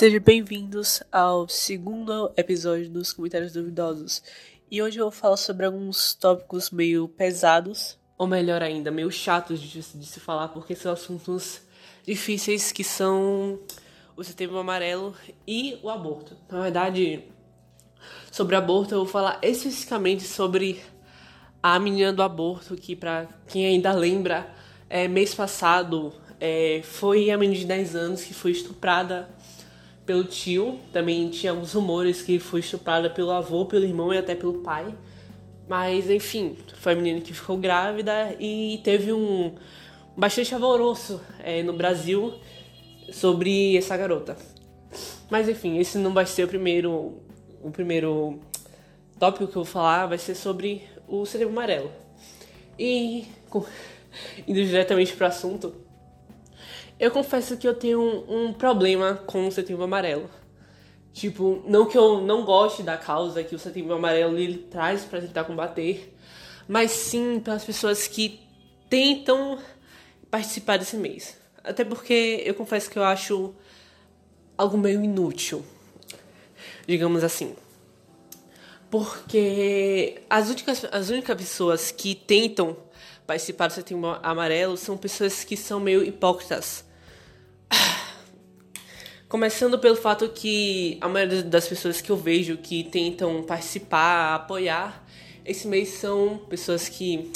Sejam bem-vindos ao segundo episódio dos Comentários Duvidosos. E hoje eu vou falar sobre alguns tópicos meio pesados, ou melhor ainda, meio chatos de, de se falar, porque são assuntos difíceis que são o setembro amarelo e o aborto. Na verdade, sobre aborto eu vou falar especificamente sobre a menina do aborto, que para quem ainda lembra, é, mês passado é, foi a menina de 10 anos que foi estuprada pelo tio. Também tinha alguns rumores que foi estuprada pelo avô, pelo irmão e até pelo pai. Mas enfim, foi a menina que ficou grávida e teve um bastante alvoroço é, no Brasil sobre essa garota. Mas enfim, esse não vai ser o primeiro, o primeiro tópico que eu vou falar, vai ser sobre o Setembro Amarelo. E com, indo diretamente para o assunto, eu confesso que eu tenho um, um problema com o Setembro Amarelo. Tipo, não que eu não goste da causa que o Setembro Amarelo ele traz para tentar combater, mas sim pelas pessoas que tentam participar desse mês. Até porque eu confesso que eu acho algo meio inútil, digamos assim. Porque as únicas, as únicas pessoas que tentam participar do Setembro Amarelo são pessoas que são meio hipócritas. Começando pelo fato que a maioria das pessoas que eu vejo que tentam participar, apoiar, esse mês são pessoas que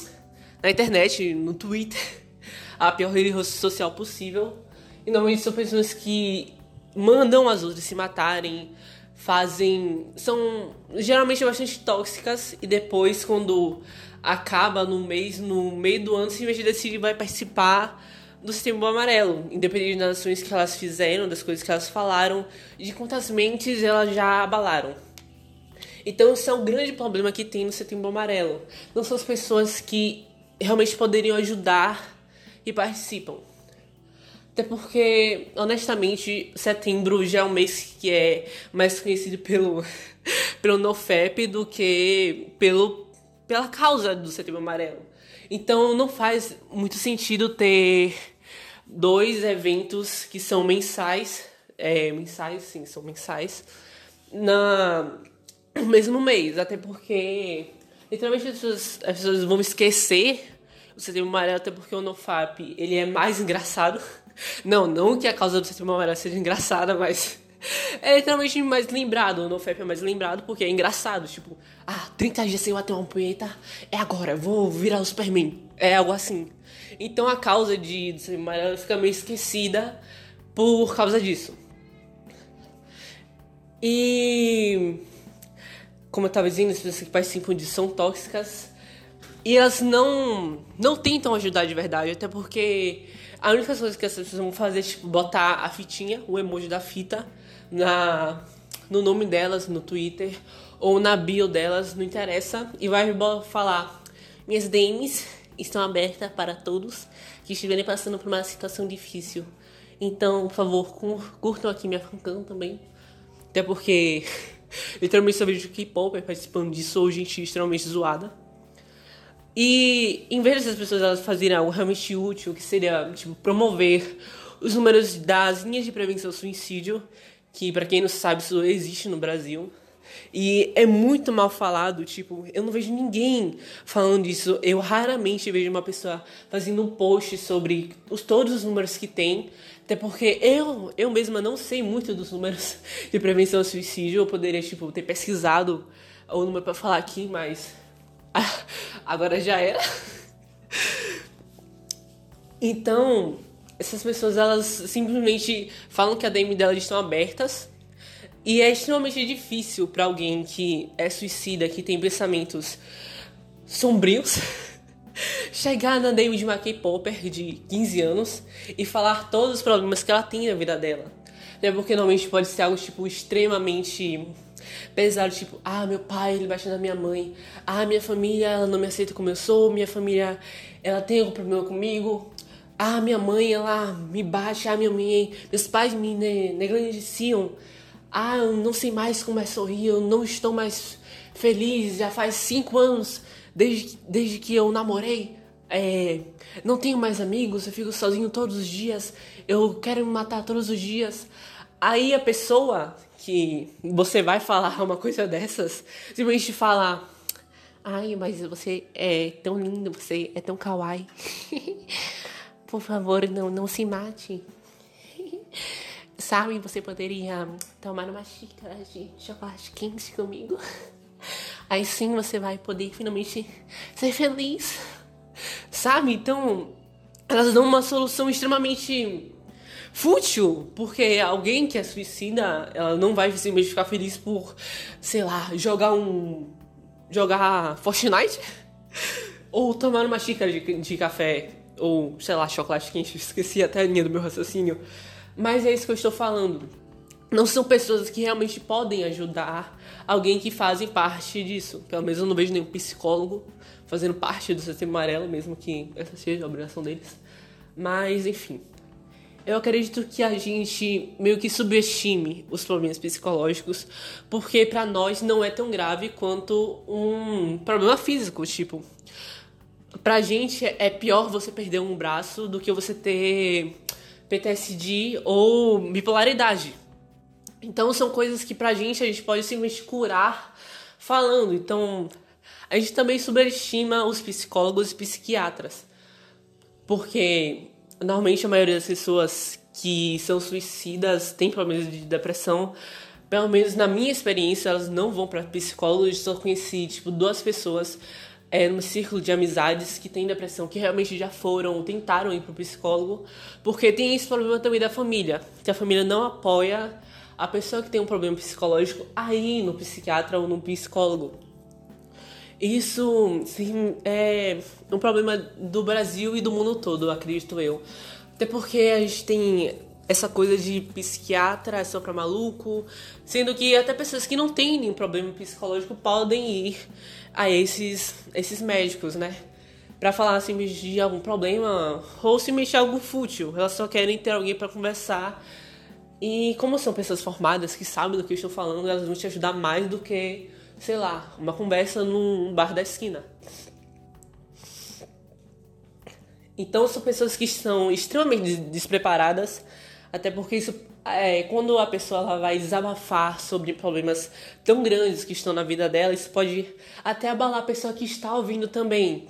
na internet, no Twitter, a pior rede social possível, e normalmente são pessoas que mandam as outras se matarem, fazem. são geralmente bastante tóxicas, e depois, quando acaba no mês, no meio do ano, simplesmente decide vai participar do Setembro Amarelo, independente das ações que elas fizeram, das coisas que elas falaram, de quantas mentes elas já abalaram. Então, esse é o grande problema que tem no Setembro Amarelo. Não são as pessoas que realmente poderiam ajudar e participam. Até porque, honestamente, setembro já é um mês que é mais conhecido pelo, pelo NoFap do que pelo, pela causa do Setembro Amarelo. Então, não faz muito sentido ter dois eventos que são mensais, é, mensais, sim, são mensais, na, no mesmo mês, até porque literalmente as pessoas, as pessoas vão esquecer o setembro amarelo, até porque o NoFap ele é mais engraçado. Não, não que a causa do setembro amarelo seja engraçada, mas é literalmente mais lembrado. O NoFap é mais lembrado porque é engraçado. Tipo, ah, 30 dias sem bater uma punheta, é agora, vou virar o Superman. É algo assim. Então a causa de, de ser fica meio esquecida por causa disso. E como eu estava dizendo, as pessoas que participam disso são tóxicas e elas não não tentam ajudar de verdade, até porque a única coisa que as pessoas vão fazer é tipo botar a fitinha, o emoji da fita na no nome delas no Twitter ou na bio delas, não interessa, e vai falar minhas DMs estão abertas para todos que estiverem passando por uma situação difícil. Então, por favor, curtam aqui minha fancam também. Até porque literalmente só vejo K-pop participando disso ou gente extremamente zoada. E em vez dessas pessoas elas fazerem algo realmente útil, que seria tipo, promover os números das linhas de prevenção ao suicídio, que para quem não sabe isso existe no Brasil, e é muito mal falado, tipo, eu não vejo ninguém falando isso. Eu raramente vejo uma pessoa fazendo um post sobre os, todos os números que tem. Até porque eu, eu mesma não sei muito dos números de prevenção ao suicídio. Eu poderia, tipo, ter pesquisado o número para falar aqui, mas agora já era. Então, essas pessoas, elas simplesmente falam que a DM delas estão abertas e é extremamente difícil para alguém que é suicida, que tem pensamentos sombrios, chegar na DM de uma K-Popper de 15 anos e falar todos os problemas que ela tem na vida dela. É porque normalmente pode ser algo tipo extremamente pesado, tipo, ah, meu pai, ele bate na minha mãe, ah, minha família, ela não me aceita como eu sou, minha família, ela tem algum problema comigo, ah, minha mãe, ela me bate, ah, minha mãe, meus pais me negligenciam. Ah, eu não sei mais como é sorrir, eu não estou mais feliz, já faz cinco anos desde, desde que eu namorei. É, não tenho mais amigos, eu fico sozinho todos os dias, eu quero me matar todos os dias. Aí a pessoa que você vai falar uma coisa dessas, simplesmente fala: Ai, mas você é tão lindo, você é tão kawaii. Por favor, não, não se mate. Sabe, você poderia tomar uma xícara de chocolate quente comigo. Aí sim você vai poder finalmente ser feliz. Sabe? Então, elas dão uma solução extremamente fútil, porque alguém que é suicida, ela não vai simplesmente ficar feliz por, sei lá, jogar um. jogar Fortnite? Ou tomar uma xícara de, de café, ou sei lá, chocolate quente, esqueci até a linha do meu raciocínio. Mas é isso que eu estou falando. Não são pessoas que realmente podem ajudar alguém que fazem parte disso. Pelo menos eu não vejo nenhum psicólogo fazendo parte do sistema amarelo, mesmo que essa seja a obrigação deles. Mas, enfim. Eu acredito que a gente meio que subestime os problemas psicológicos, porque para nós não é tão grave quanto um problema físico, tipo, pra gente é pior você perder um braço do que você ter PTSD ou bipolaridade. Então são coisas que pra gente a gente pode simplesmente curar falando. Então a gente também subestima os psicólogos e psiquiatras. Porque normalmente a maioria das pessoas que são suicidas têm problemas de depressão. Pelo menos na minha experiência, elas não vão para psicólogos. Só conheci, tipo, duas pessoas é, num círculo de amizades que têm depressão, que realmente já foram, tentaram ir pro psicólogo. Porque tem esse problema também da família, que a família não apoia a pessoa que tem um problema psicológico a ir no psiquiatra ou no psicólogo. Isso sim, é um problema do Brasil e do mundo todo, acredito eu. Até porque a gente tem essa coisa de psiquiatra é só pra maluco, sendo que até pessoas que não têm nenhum problema psicológico podem ir a esses, esses médicos, né? Pra falar assim de algum problema ou se mexer algo fútil. Elas só querem ter alguém para conversar. E como são pessoas formadas que sabem do que estou falando, elas vão te ajudar mais do que sei lá, uma conversa num bar da esquina. Então são pessoas que estão extremamente despreparadas, até porque isso é, quando a pessoa ela vai desabafar sobre problemas tão grandes que estão na vida dela, isso pode até abalar a pessoa que está ouvindo também.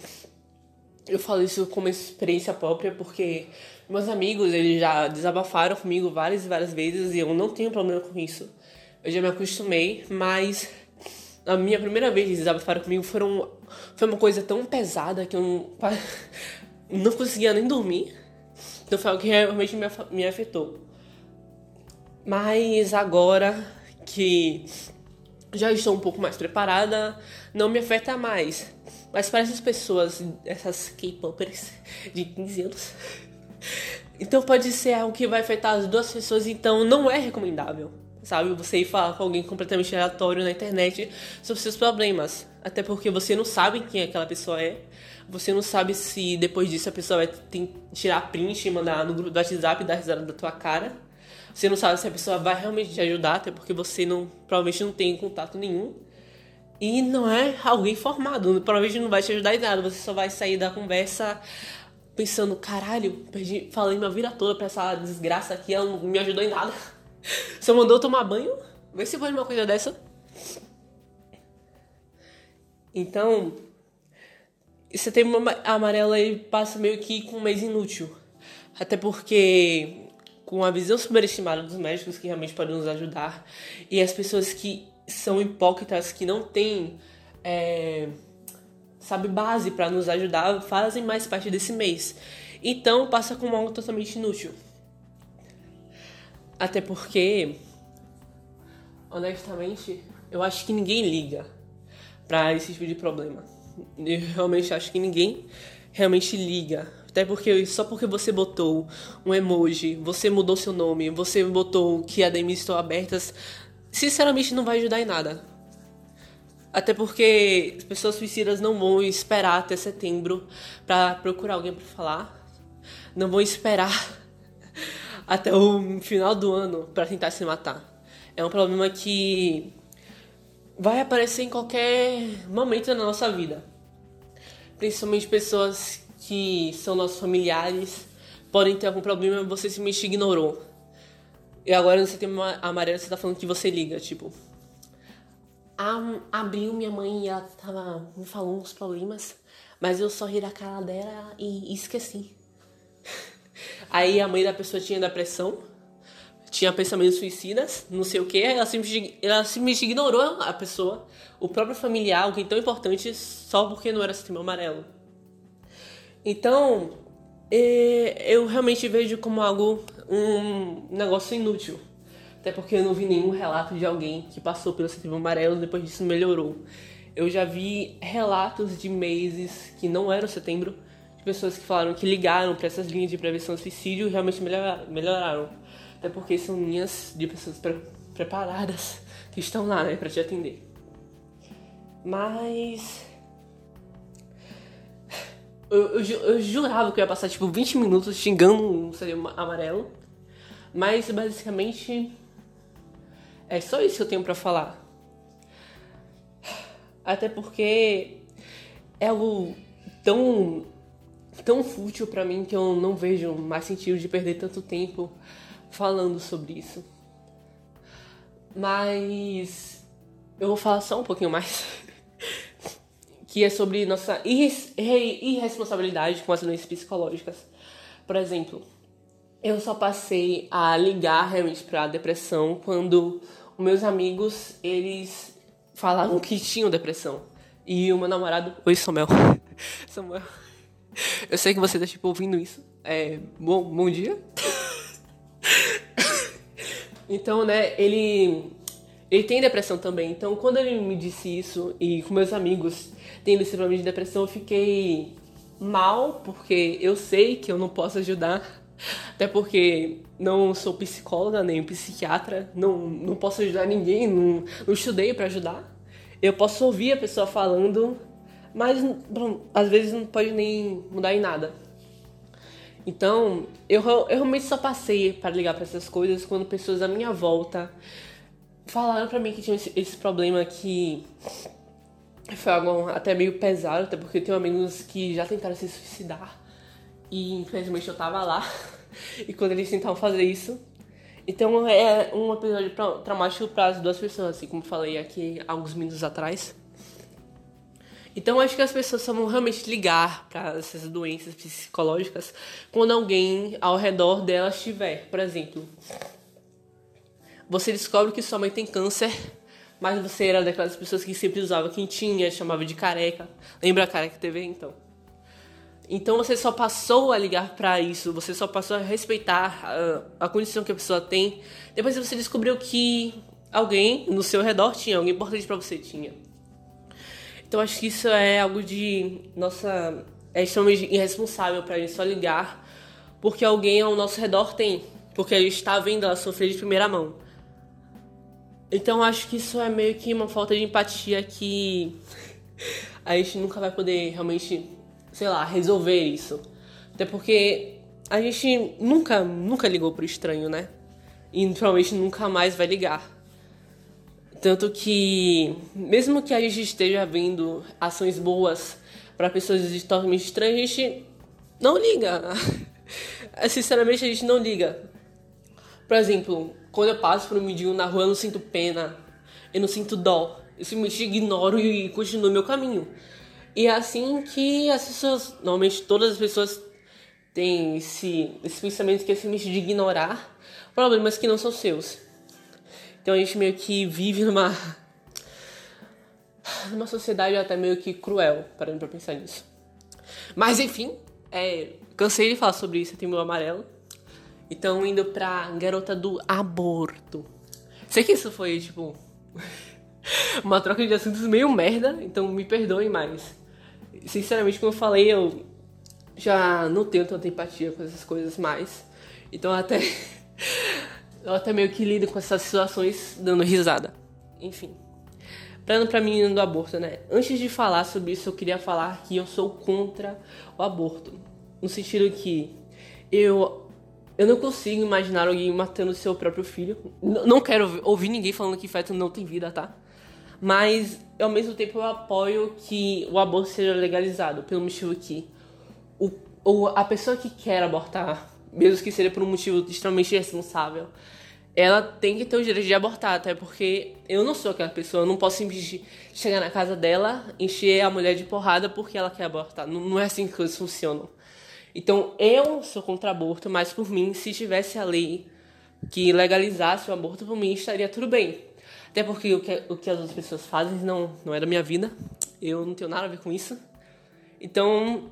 Eu falo isso como experiência própria porque meus amigos eles já desabafaram comigo várias e várias vezes e eu não tenho problema com isso. Eu já me acostumei, mas a minha primeira vez que desabafaram comigo foram, foi uma coisa tão pesada que eu não, não conseguia nem dormir. Então foi algo que realmente me, me afetou. Mas agora que já estou um pouco mais preparada, não me afeta mais. Mas para essas pessoas, essas K-popers de 15 anos, então pode ser algo que vai afetar as duas pessoas, então não é recomendável sabe? Você ir falar com alguém completamente aleatório na internet sobre seus problemas. Até porque você não sabe quem aquela pessoa é. Você não sabe se depois disso a pessoa vai tirar print e mandar no grupo do WhatsApp e dar risada da tua cara. Você não sabe se a pessoa vai realmente te ajudar, até porque você não provavelmente não tem contato nenhum. E não é alguém formado, provavelmente não vai te ajudar em nada. Você só vai sair da conversa pensando, caralho, perdi, falei minha vida toda pra essa desgraça aqui, ela não me ajudou em nada. Só mandou tomar banho? Vê se pode uma coisa dessa. Então, esse tema amarelo aí passa meio que com um mês inútil. Até porque, com a visão superestimada dos médicos que realmente podem nos ajudar, e as pessoas que são hipócritas, que não têm, é, sabe, base para nos ajudar, fazem mais parte desse mês. Então, passa como algo totalmente inútil. Até porque, honestamente, eu acho que ninguém liga para esse tipo de problema. Eu realmente acho que ninguém realmente liga. Até porque só porque você botou um emoji, você mudou seu nome, você botou que a DMs estão abertas, sinceramente não vai ajudar em nada. Até porque pessoas suicidas não vão esperar até setembro para procurar alguém para falar. Não vão esperar até o final do ano para tentar se matar. É um problema que vai aparecer em qualquer momento da nossa vida. Principalmente pessoas que são nossos familiares podem ter algum problema e você simplesmente ignorou. E agora no setembro amarelo você tá falando que você liga, tipo. abriu minha mãe e ela tava me falando uns problemas, mas eu só ri da cara dela e esqueci. Aí a mãe da pessoa tinha depressão, tinha pensamentos suicidas, não sei o que, ela simplesmente, ela simplesmente ignorou a pessoa, o próprio familiar, alguém tão importante, só porque não era setembro amarelo. Então, é, eu realmente vejo como algo, um negócio inútil. Até porque eu não vi nenhum relato de alguém que passou pelo setembro amarelo e depois disso melhorou. Eu já vi relatos de meses que não eram setembro, de pessoas que falaram que ligaram para essas linhas de prevenção do suicídio e realmente melhoraram. Até porque são linhas de pessoas pre preparadas que estão lá, né, para te atender. Mas eu, eu, eu, jurava que eu ia passar tipo 20 minutos xingando um seria amarelo. Mas basicamente é só isso que eu tenho para falar. Até porque é algo tão tão fútil para mim que eu não vejo mais sentido de perder tanto tempo falando sobre isso. Mas eu vou falar só um pouquinho mais que é sobre nossa irresponsabilidade com as doenças psicológicas. Por exemplo, eu só passei a ligar realmente para depressão quando meus amigos eles falavam que tinham depressão. E o meu namorado. Oi, Samuel. Samuel. Eu sei que você tá tipo ouvindo isso. É. Bom, bom dia. então, né, ele. Ele tem depressão também. Então, quando ele me disse isso, e com meus amigos tendo esse problema de depressão, eu fiquei mal, porque eu sei que eu não posso ajudar. Até porque não sou psicóloga nem psiquiatra, não, não posso ajudar ninguém, não, não estudei para ajudar. Eu posso ouvir a pessoa falando, mas bom, às vezes não pode nem mudar em nada. Então, eu, eu realmente só passei para ligar para essas coisas quando pessoas à minha volta falaram para mim que tinha esse, esse problema que foi algo até meio pesado, até porque eu tenho amigos que já tentaram se suicidar. E infelizmente eu tava lá. e quando eles tentavam fazer isso. Então é um episódio traumático para as duas pessoas, assim como falei aqui alguns minutos atrás. Então acho que as pessoas só vão realmente ligar para essas doenças psicológicas quando alguém ao redor delas tiver. Por exemplo, você descobre que sua mãe tem câncer mas você era daquelas pessoas que sempre usava quentinha, chamava de careca. Lembra a careca TV, então? Então você só passou a ligar para isso, você só passou a respeitar a, a condição que a pessoa tem. Depois você descobriu que alguém no seu redor tinha, alguém importante para você tinha. Então acho que isso é algo de nossa é extremamente irresponsável para a gente só ligar porque alguém ao nosso redor tem, porque a gente está vendo ela sofrer de primeira mão. Então acho que isso é meio que uma falta de empatia que a gente nunca vai poder realmente, sei lá, resolver isso. Até porque a gente nunca, nunca ligou pro estranho, né? E provavelmente nunca mais vai ligar. Tanto que, mesmo que a gente esteja vendo ações boas para pessoas totalmente estranhas, a gente não liga. Sinceramente, a gente não liga. Por exemplo, quando eu passo por um mendigo na rua, eu não sinto pena, eu não sinto dó. Eu simplesmente ignoro e continuo meu caminho. E é assim que as pessoas, normalmente todas as pessoas têm esse, esse pensamento que é simplesmente de ignorar problemas que não são seus. Então a gente meio que vive numa numa sociedade até meio que cruel, parando pra pensar nisso. Mas enfim, é, cansei de falar sobre isso, tem meu amarelo. Então, indo pra garota do aborto. Sei que isso foi, tipo, uma troca de assuntos meio merda, então me perdoem, mas, sinceramente, como eu falei, eu já não tenho tanta empatia com essas coisas mais. Então, até. eu até meio que lido com essas situações dando risada. Enfim. Plano pra menina do aborto, né? Antes de falar sobre isso, eu queria falar que eu sou contra o aborto. No sentido que eu eu não consigo imaginar alguém matando seu próprio filho. N não quero ouvir ninguém falando que feto não tem vida, tá? Mas, ao mesmo tempo, eu apoio que o aborto seja legalizado, pelo motivo que o, o, a pessoa que quer abortar, mesmo que seja por um motivo extremamente irresponsável, ela tem que ter o direito de abortar, até porque eu não sou aquela pessoa, eu não posso simplesmente chegar na casa dela, encher a mulher de porrada porque ela quer abortar. Não é assim que as coisas funcionam. Então eu sou contra aborto, mas por mim, se tivesse a lei que legalizasse o aborto, por mim estaria tudo bem. Até porque o que, o que as outras pessoas fazem não, não é da minha vida, eu não tenho nada a ver com isso. Então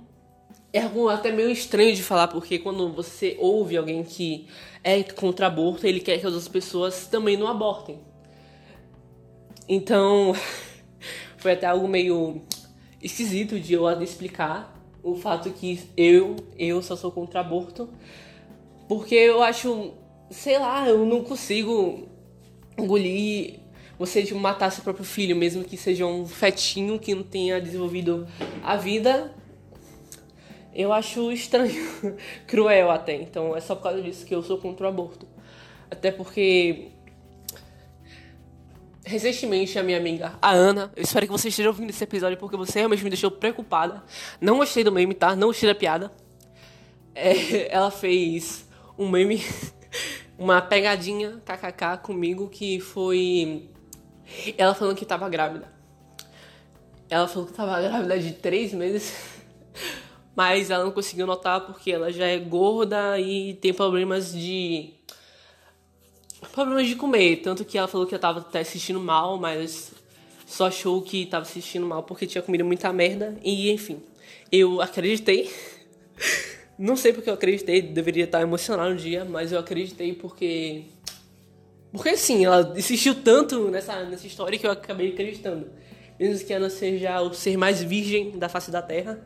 é algo até meio estranho de falar, porque quando você ouve alguém que é contra aborto, ele quer que as outras pessoas também não abortem. Então, foi até algo meio esquisito de eu explicar o fato que eu, eu só sou contra aborto, porque eu acho, sei lá, eu não consigo engolir você de matar seu próprio filho, mesmo que seja um fetinho que não tenha desenvolvido a vida eu acho estranho, cruel até. Então é só por causa disso que eu sou contra o aborto. Até porque recentemente a minha amiga, a Ana, eu espero que você esteja ouvindo esse episódio porque você realmente me deixou preocupada. Não gostei do meme, tá? Não gostei da piada. É, ela fez um meme, uma pegadinha kkk comigo que foi ela falando que tava grávida. Ela falou que tava grávida de três meses mas ela não conseguiu notar porque ela já é gorda e tem problemas de problemas de comer, tanto que ela falou que ela tava até assistindo mal, mas só achou que tava assistindo mal porque tinha comido muita merda e enfim, eu acreditei. Não sei porque eu acreditei, deveria estar emocionado no dia, mas eu acreditei porque porque assim, ela insistiu tanto nessa nessa história que eu acabei acreditando. Mesmo que ela seja o ser mais virgem da face da terra,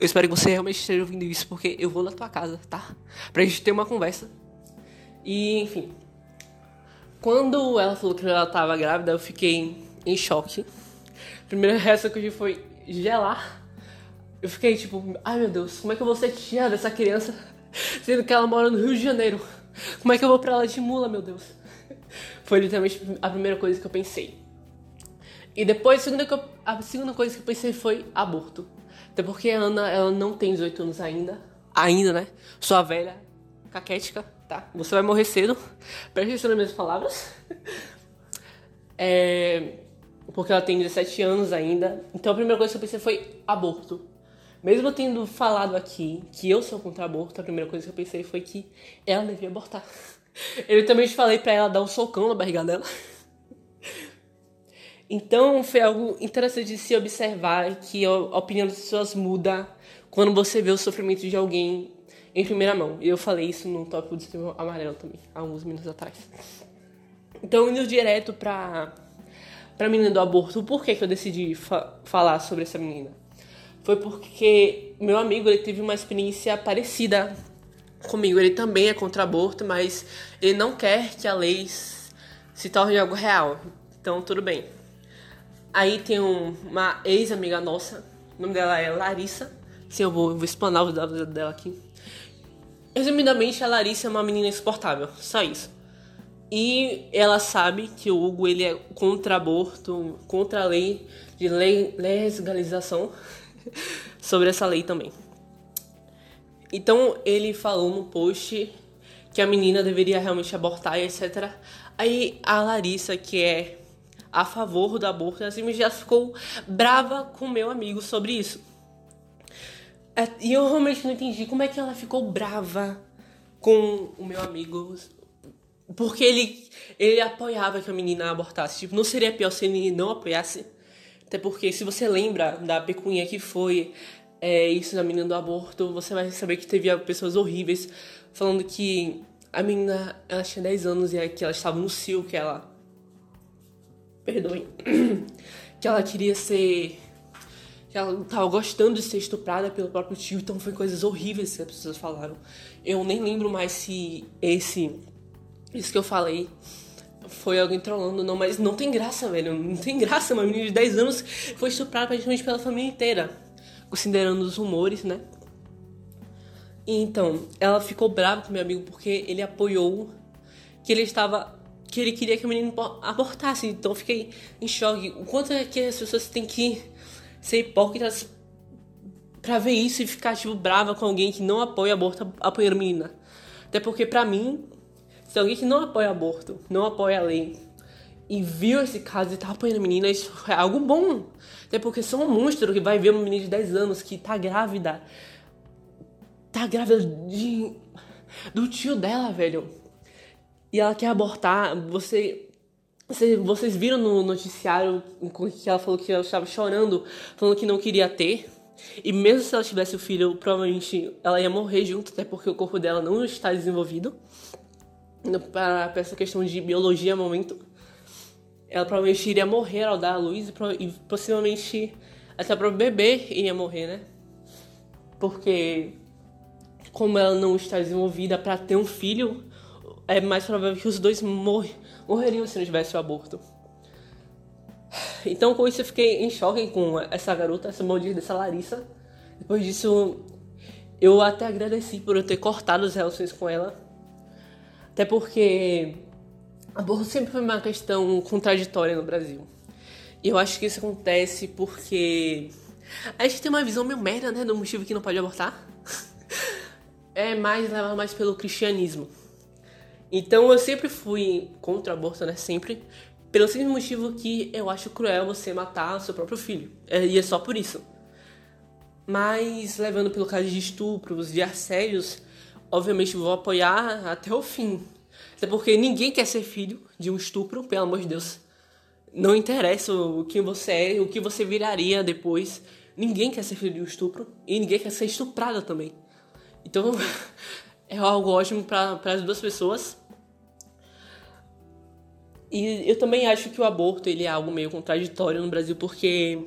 eu espero que você realmente esteja ouvindo isso, porque eu vou na tua casa, tá? Pra gente ter uma conversa. E, enfim. Quando ela falou que ela tava grávida, eu fiquei em choque. A primeira reação que eu tive foi gelar. Eu fiquei tipo, ai meu Deus, como é que eu vou ser tia dessa criança? Sendo que ela mora no Rio de Janeiro. Como é que eu vou pra ela de mula, meu Deus? Foi literalmente a primeira coisa que eu pensei. E depois, a segunda, a segunda coisa que eu pensei foi aborto. Até porque a Ana, ela não tem 18 anos ainda. Ainda, né? Sua velha, caquética, tá? Você vai morrer cedo. Preste atenção nas minhas palavras. É... Porque ela tem 17 anos ainda. Então a primeira coisa que eu pensei foi aborto. Mesmo eu tendo falado aqui que eu sou contra aborto, a primeira coisa que eu pensei foi que ela devia abortar. Eu também falei pra ela dar um socão na barriga dela. Então foi algo interessante de se observar que a opinião das pessoas muda quando você vê o sofrimento de alguém em primeira mão. E eu falei isso no tópico do sistema amarelo também, há alguns minutos atrás. Então, indo direto pra, pra menina do aborto, por que, que eu decidi fa falar sobre essa menina? Foi porque meu amigo ele teve uma experiência parecida comigo. Ele também é contra aborto, mas ele não quer que a lei se torne algo real. Então, tudo bem. Aí tem um, uma ex-amiga nossa, o nome dela é Larissa. Sim, eu vou, vou explanar os dados dela aqui. Resumidamente, a Larissa é uma menina insuportável, só isso. E ela sabe que o Hugo ele é contra aborto, contra a lei de lei, legalização, sobre essa lei também. Então ele falou no post que a menina deveria realmente abortar e etc. Aí a Larissa, que é a favor do aborto, assim, já ficou brava com meu amigo sobre isso. É, e eu realmente não entendi como é que ela ficou brava com o meu amigo. Porque ele, ele apoiava que a menina abortasse. Tipo, não seria pior se ele não apoiasse. Até porque, se você lembra da pecunha que foi é, isso da menina do aborto, você vai saber que teve pessoas horríveis falando que a menina ela tinha 10 anos e que ela estava no cio, que ela perdoem, que ela queria ser. Ela tava gostando de ser estuprada pelo próprio tio, então foi coisas horríveis que as pessoas falaram. Eu nem lembro mais se esse. Isso que eu falei foi alguém trolando, não, mas não tem graça, velho. Não tem graça. Uma menina de 10 anos foi estuprada praticamente pela família inteira, considerando os rumores, né? então, ela ficou brava com meu amigo porque ele apoiou que ele estava que ele queria que o menino abortasse. Então eu fiquei em choque. O quanto é que as pessoas têm que ser hipócritas pra ver isso e ficar, tipo, brava com alguém que não apoia aborto apoiando menina. Até porque, pra mim, Se alguém que não apoia aborto, não apoia a lei, e viu esse caso e tá apoiando menina, isso é algo bom. Até porque sou um monstro que vai ver uma menina de 10 anos que tá grávida. Tá grávida de. do tio dela, velho. E ela quer abortar. Você. Você vocês viram no noticiário que ela falou que ela estava chorando, falando que não queria ter. E mesmo se ela tivesse o filho, provavelmente ela ia morrer junto, até porque o corpo dela não está desenvolvido para essa questão de biologia momento. Ela provavelmente iria morrer ao dar a luz e, possivelmente até para o bebê iria morrer, né? Porque como ela não está desenvolvida para ter um filho, é mais provável que os dois mor morreriam se não tivesse o aborto. Então com isso eu fiquei em choque com essa garota, essa maldita dessa Larissa. Depois disso eu até agradeci por eu ter cortado as relações com ela até porque aborto sempre foi uma questão contraditória no Brasil. E eu acho que isso acontece porque a gente tem uma visão meio merda, né, do motivo que não pode abortar. é mais levado mais pelo cristianismo. Então eu sempre fui contra o aborto, né, sempre, pelo simples motivo que eu acho cruel você matar seu próprio filho. É, e é só por isso. Mas levando pelo caso de estupros, de assédios, obviamente vou apoiar até o fim. Até porque ninguém quer ser filho de um estupro, pelo amor de Deus. Não interessa o que você é, o que você viraria depois. Ninguém quer ser filho de um estupro e ninguém quer ser estuprada também. Então é algo ótimo para as duas pessoas. E eu também acho que o aborto ele é algo meio contraditório no Brasil porque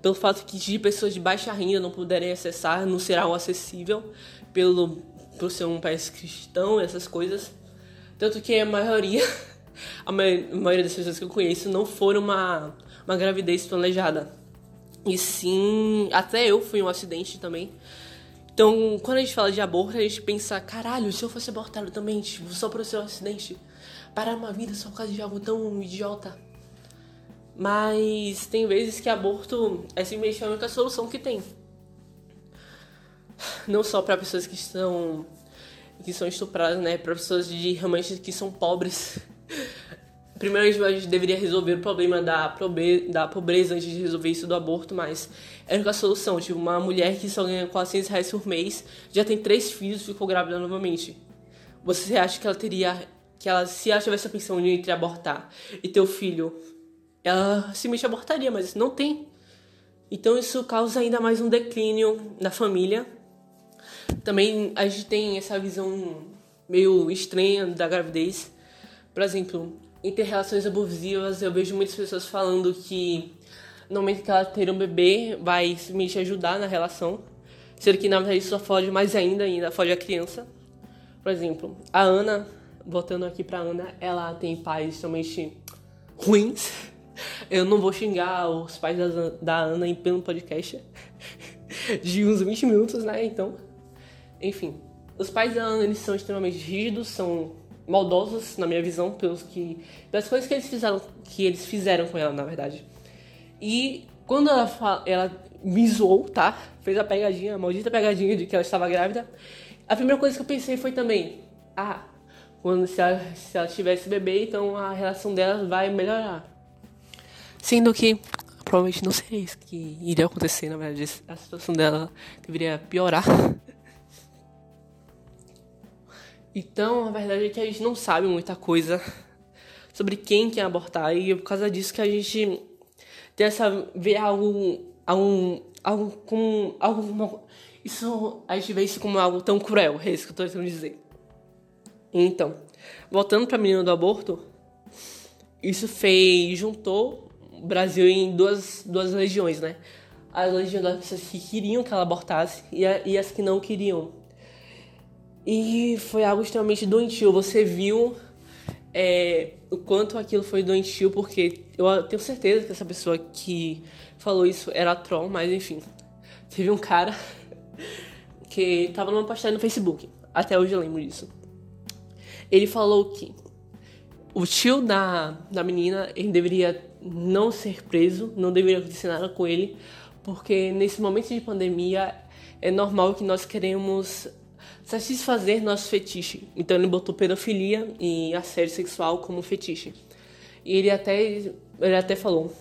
pelo fato que de pessoas de baixa renda não puderem acessar, não será algo acessível pelo por ser um país cristão, essas coisas. Tanto que a maioria, a maioria das pessoas que eu conheço não foram uma, uma gravidez planejada. E sim, até eu fui um acidente também. Então, quando a gente fala de aborto, a gente pensa, caralho, se eu fosse abortado também, tipo, só por ser um acidente, parar uma vida só por causa de algo tão idiota. Mas tem vezes que aborto é simplesmente a única solução que tem não só para pessoas que estão que são estupradas, né, para pessoas de realmente que são pobres. Primeiro a gente deveria resolver o problema da, da pobreza antes de resolver isso do aborto, mas é a solução. Tipo, uma mulher que só ganha 400 reais por mês, já tem três filhos e ficou grávida novamente. Você acha que ela teria. que ela, se ela tivesse a pensão de entre abortar e ter o filho, ela simplesmente abortaria, mas não tem. Então isso causa ainda mais um declínio na família também a gente tem essa visão meio estranha da gravidez. Por exemplo, em ter relações abusivas, eu vejo muitas pessoas falando que no momento que ela ter um bebê vai simplesmente ajudar na relação, sendo que na verdade isso só fode mais ainda, ainda fode a criança. Por exemplo, a Ana, voltando aqui pra Ana, ela tem pais extremamente ruins. Eu não vou xingar os pais da, da Ana em pelo podcast de uns 20 minutos, né? Então, enfim, os pais da Ana eles são extremamente rígidos, são maldosos na minha visão pelos que das coisas que eles fizeram que eles fizeram com ela na verdade. E quando ela ela me zoou, tá? Fez a pegadinha, a maldita pegadinha de que ela estava grávida. A primeira coisa que eu pensei foi também, ah, quando se ela, se ela tivesse bebê, então a relação dela vai melhorar. Sendo que provavelmente não seria isso que iria acontecer, na verdade, a situação dela deveria piorar. Então, a verdade é que a gente não sabe muita coisa sobre quem quer abortar e é por causa disso que a gente tem essa vê algo algo algo como algo isso a gente vê isso como algo tão cruel, é isso que eu tô tentando dizer. Então, voltando para a menina do aborto, isso fez juntou o Brasil em duas duas legiões, né? A legião das pessoas que queriam que ela abortasse e, a, e as que não queriam e foi algo extremamente doentio. Você viu é, o quanto aquilo foi doentio, porque eu tenho certeza que essa pessoa que falou isso era troll, mas enfim. Teve um cara que tava numa postagem no Facebook. Até hoje eu lembro disso. Ele falou que o tio da, da menina ele deveria não ser preso, não deveria acontecer nada com ele, porque nesse momento de pandemia é normal que nós queremos satisfazer nosso fetiche. Então ele botou pedofilia e assédio sexual como fetiche. E ele até, ele até falou,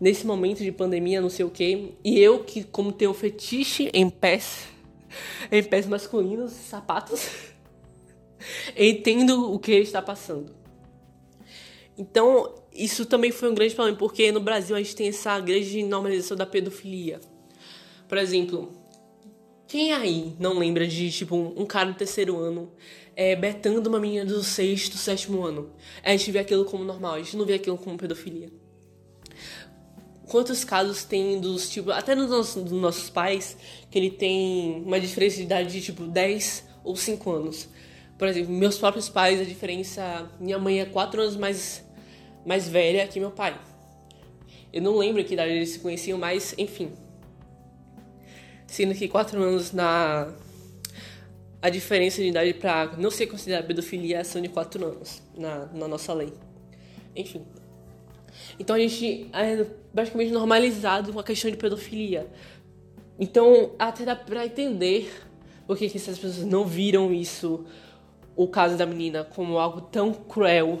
nesse momento de pandemia, não sei o que, e eu que como tenho fetiche em pés, em pés masculinos, sapatos, entendo o que ele está passando. Então, isso também foi um grande problema, porque no Brasil a gente tem essa grande normalização da pedofilia. Por exemplo, quem aí não lembra de, tipo, um cara do terceiro ano é, betando uma menina do sexto, sétimo ano? A gente vê aquilo como normal, a gente não vê aquilo como pedofilia. Quantos casos tem dos, tipo, até nos nossos, dos nossos pais, que ele tem uma diferença de idade de, tipo, 10 ou 5 anos. Por exemplo, meus próprios pais, a diferença... Minha mãe é 4 anos mais, mais velha que meu pai. Eu não lembro que idade eles se conheciam, mas, enfim sendo que quatro anos na a diferença de idade para não ser considerada pedofilia são de quatro anos na, na nossa lei. Enfim. Então a gente é basicamente normalizado com a questão de pedofilia. Então até dá pra entender porque que essas pessoas não viram isso, o caso da menina, como algo tão cruel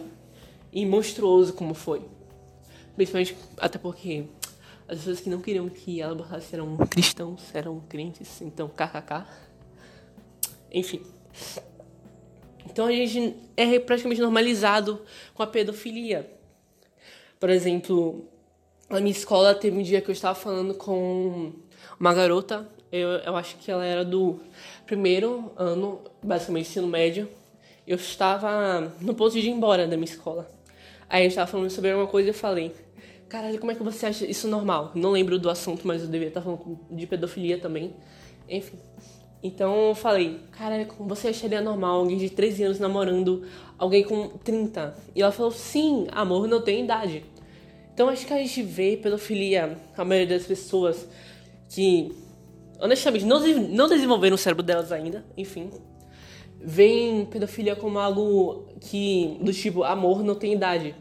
e monstruoso como foi. Principalmente até porque as pessoas que não queriam que ela abortasse eram cristãos, eram crentes, então kkk. Enfim. Então a gente é praticamente normalizado com a pedofilia. Por exemplo, na minha escola teve um dia que eu estava falando com uma garota, eu, eu acho que ela era do primeiro ano, basicamente ensino médio. Eu estava no ponto de ir embora da minha escola. Aí gente estava falando sobre uma coisa e eu falei: Caralho, como é que você acha isso normal? Não lembro do assunto, mas eu devia estar falando de pedofilia também. Enfim. Então eu falei, caralho, como você acharia normal alguém de 13 anos namorando alguém com 30? E ela falou, sim, amor não tem idade. Então acho que a gente vê pedofilia, a maioria das pessoas que, honestamente, não, não desenvolveram o cérebro delas ainda, enfim, veem pedofilia como algo que, do tipo, amor não tem idade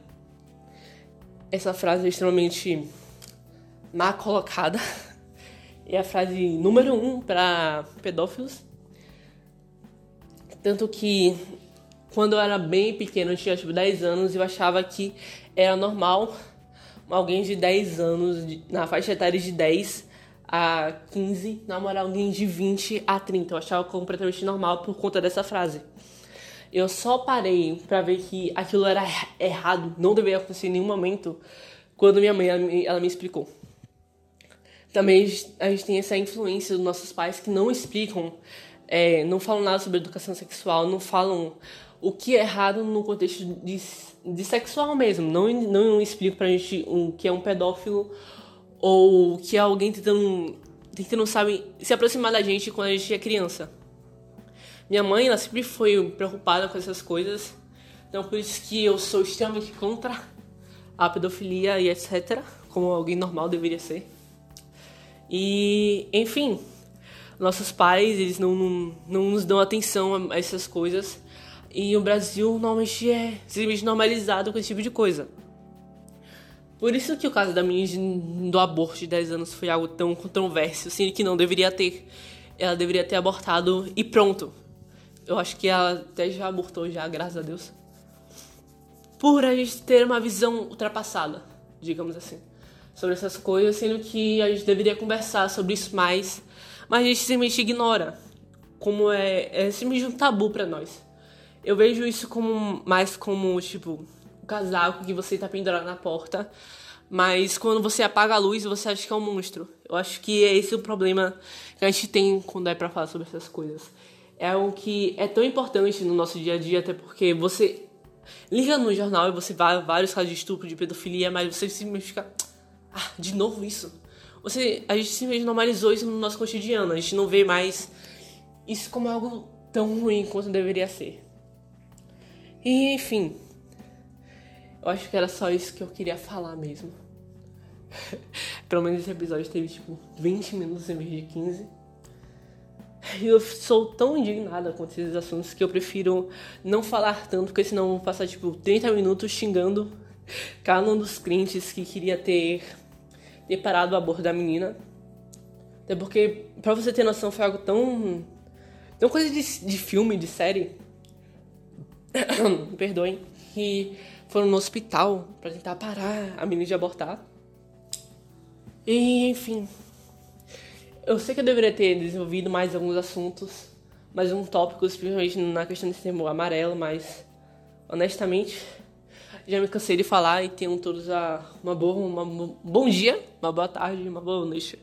essa frase é extremamente má colocada. É a frase número um para pedófilos. Tanto que quando eu era bem pequeno, eu tinha tipo 10 anos, eu achava que era normal alguém de 10 anos, na faixa etária de 10 a 15, namorar alguém de 20 a 30. Eu achava completamente normal por conta dessa frase. Eu só parei para ver que aquilo era errado, não deveria acontecer em nenhum momento, quando minha mãe ela me, ela me explicou. Também a gente tem essa influência dos nossos pais que não explicam, é, não falam nada sobre educação sexual, não falam o que é errado no contexto de, de sexual mesmo. Não, não explicam pra gente o que é um pedófilo ou que é alguém tentando, tentando sabe, se aproximar da gente quando a gente é criança. Minha mãe, ela sempre foi preocupada com essas coisas. Então, por isso que eu sou extremamente contra a pedofilia e etc. Como alguém normal deveria ser. E, enfim, nossos pais, eles não, não, não nos dão atenção a essas coisas. E o Brasil normalmente é simplesmente normalizado com esse tipo de coisa. Por isso que o caso da menina do aborto de 10 anos foi algo tão controverso, sendo que não deveria ter. Ela deveria ter abortado e pronto. Eu acho que ela até já abortou já, graças a Deus. Por a gente ter uma visão ultrapassada, digamos assim, sobre essas coisas, sendo que a gente deveria conversar sobre isso mais, mas a gente simplesmente ignora. Como é, é simplesmente um tabu para nós. Eu vejo isso como mais como, tipo, o casaco que você tá pendurado na porta, mas quando você apaga a luz, você acha que é um monstro. Eu acho que é esse o problema que a gente tem quando é para falar sobre essas coisas é algo que é tão importante no nosso dia a dia, até porque você liga no jornal e você vê vários casos de estupro, de pedofilia, mas você simplesmente fica. Ah, de novo isso? Você, a gente simplesmente normalizou isso no nosso cotidiano, a gente não vê mais isso como algo tão ruim quanto deveria ser. E enfim, eu acho que era só isso que eu queria falar mesmo. Pelo menos esse episódio teve tipo 20 minutos em vez de 15. eu sou tão indignada com esses assuntos que eu prefiro não falar tanto, porque senão eu vou passar tipo 30 minutos xingando cada um dos crentes que queria ter, ter parado o aborto da menina. Até porque, pra você ter noção, foi algo tão, Tem coisa de, de filme, de série. Perdoem. Que foram no hospital para tentar parar a menina de abortar. E, enfim. Eu sei que eu deveria ter desenvolvido mais alguns assuntos, mais um tópico, principalmente na questão desse termo amarelo, mas honestamente já me cansei de falar e tenham todos a, uma boa, uma, um bom dia, uma boa tarde, uma boa noite.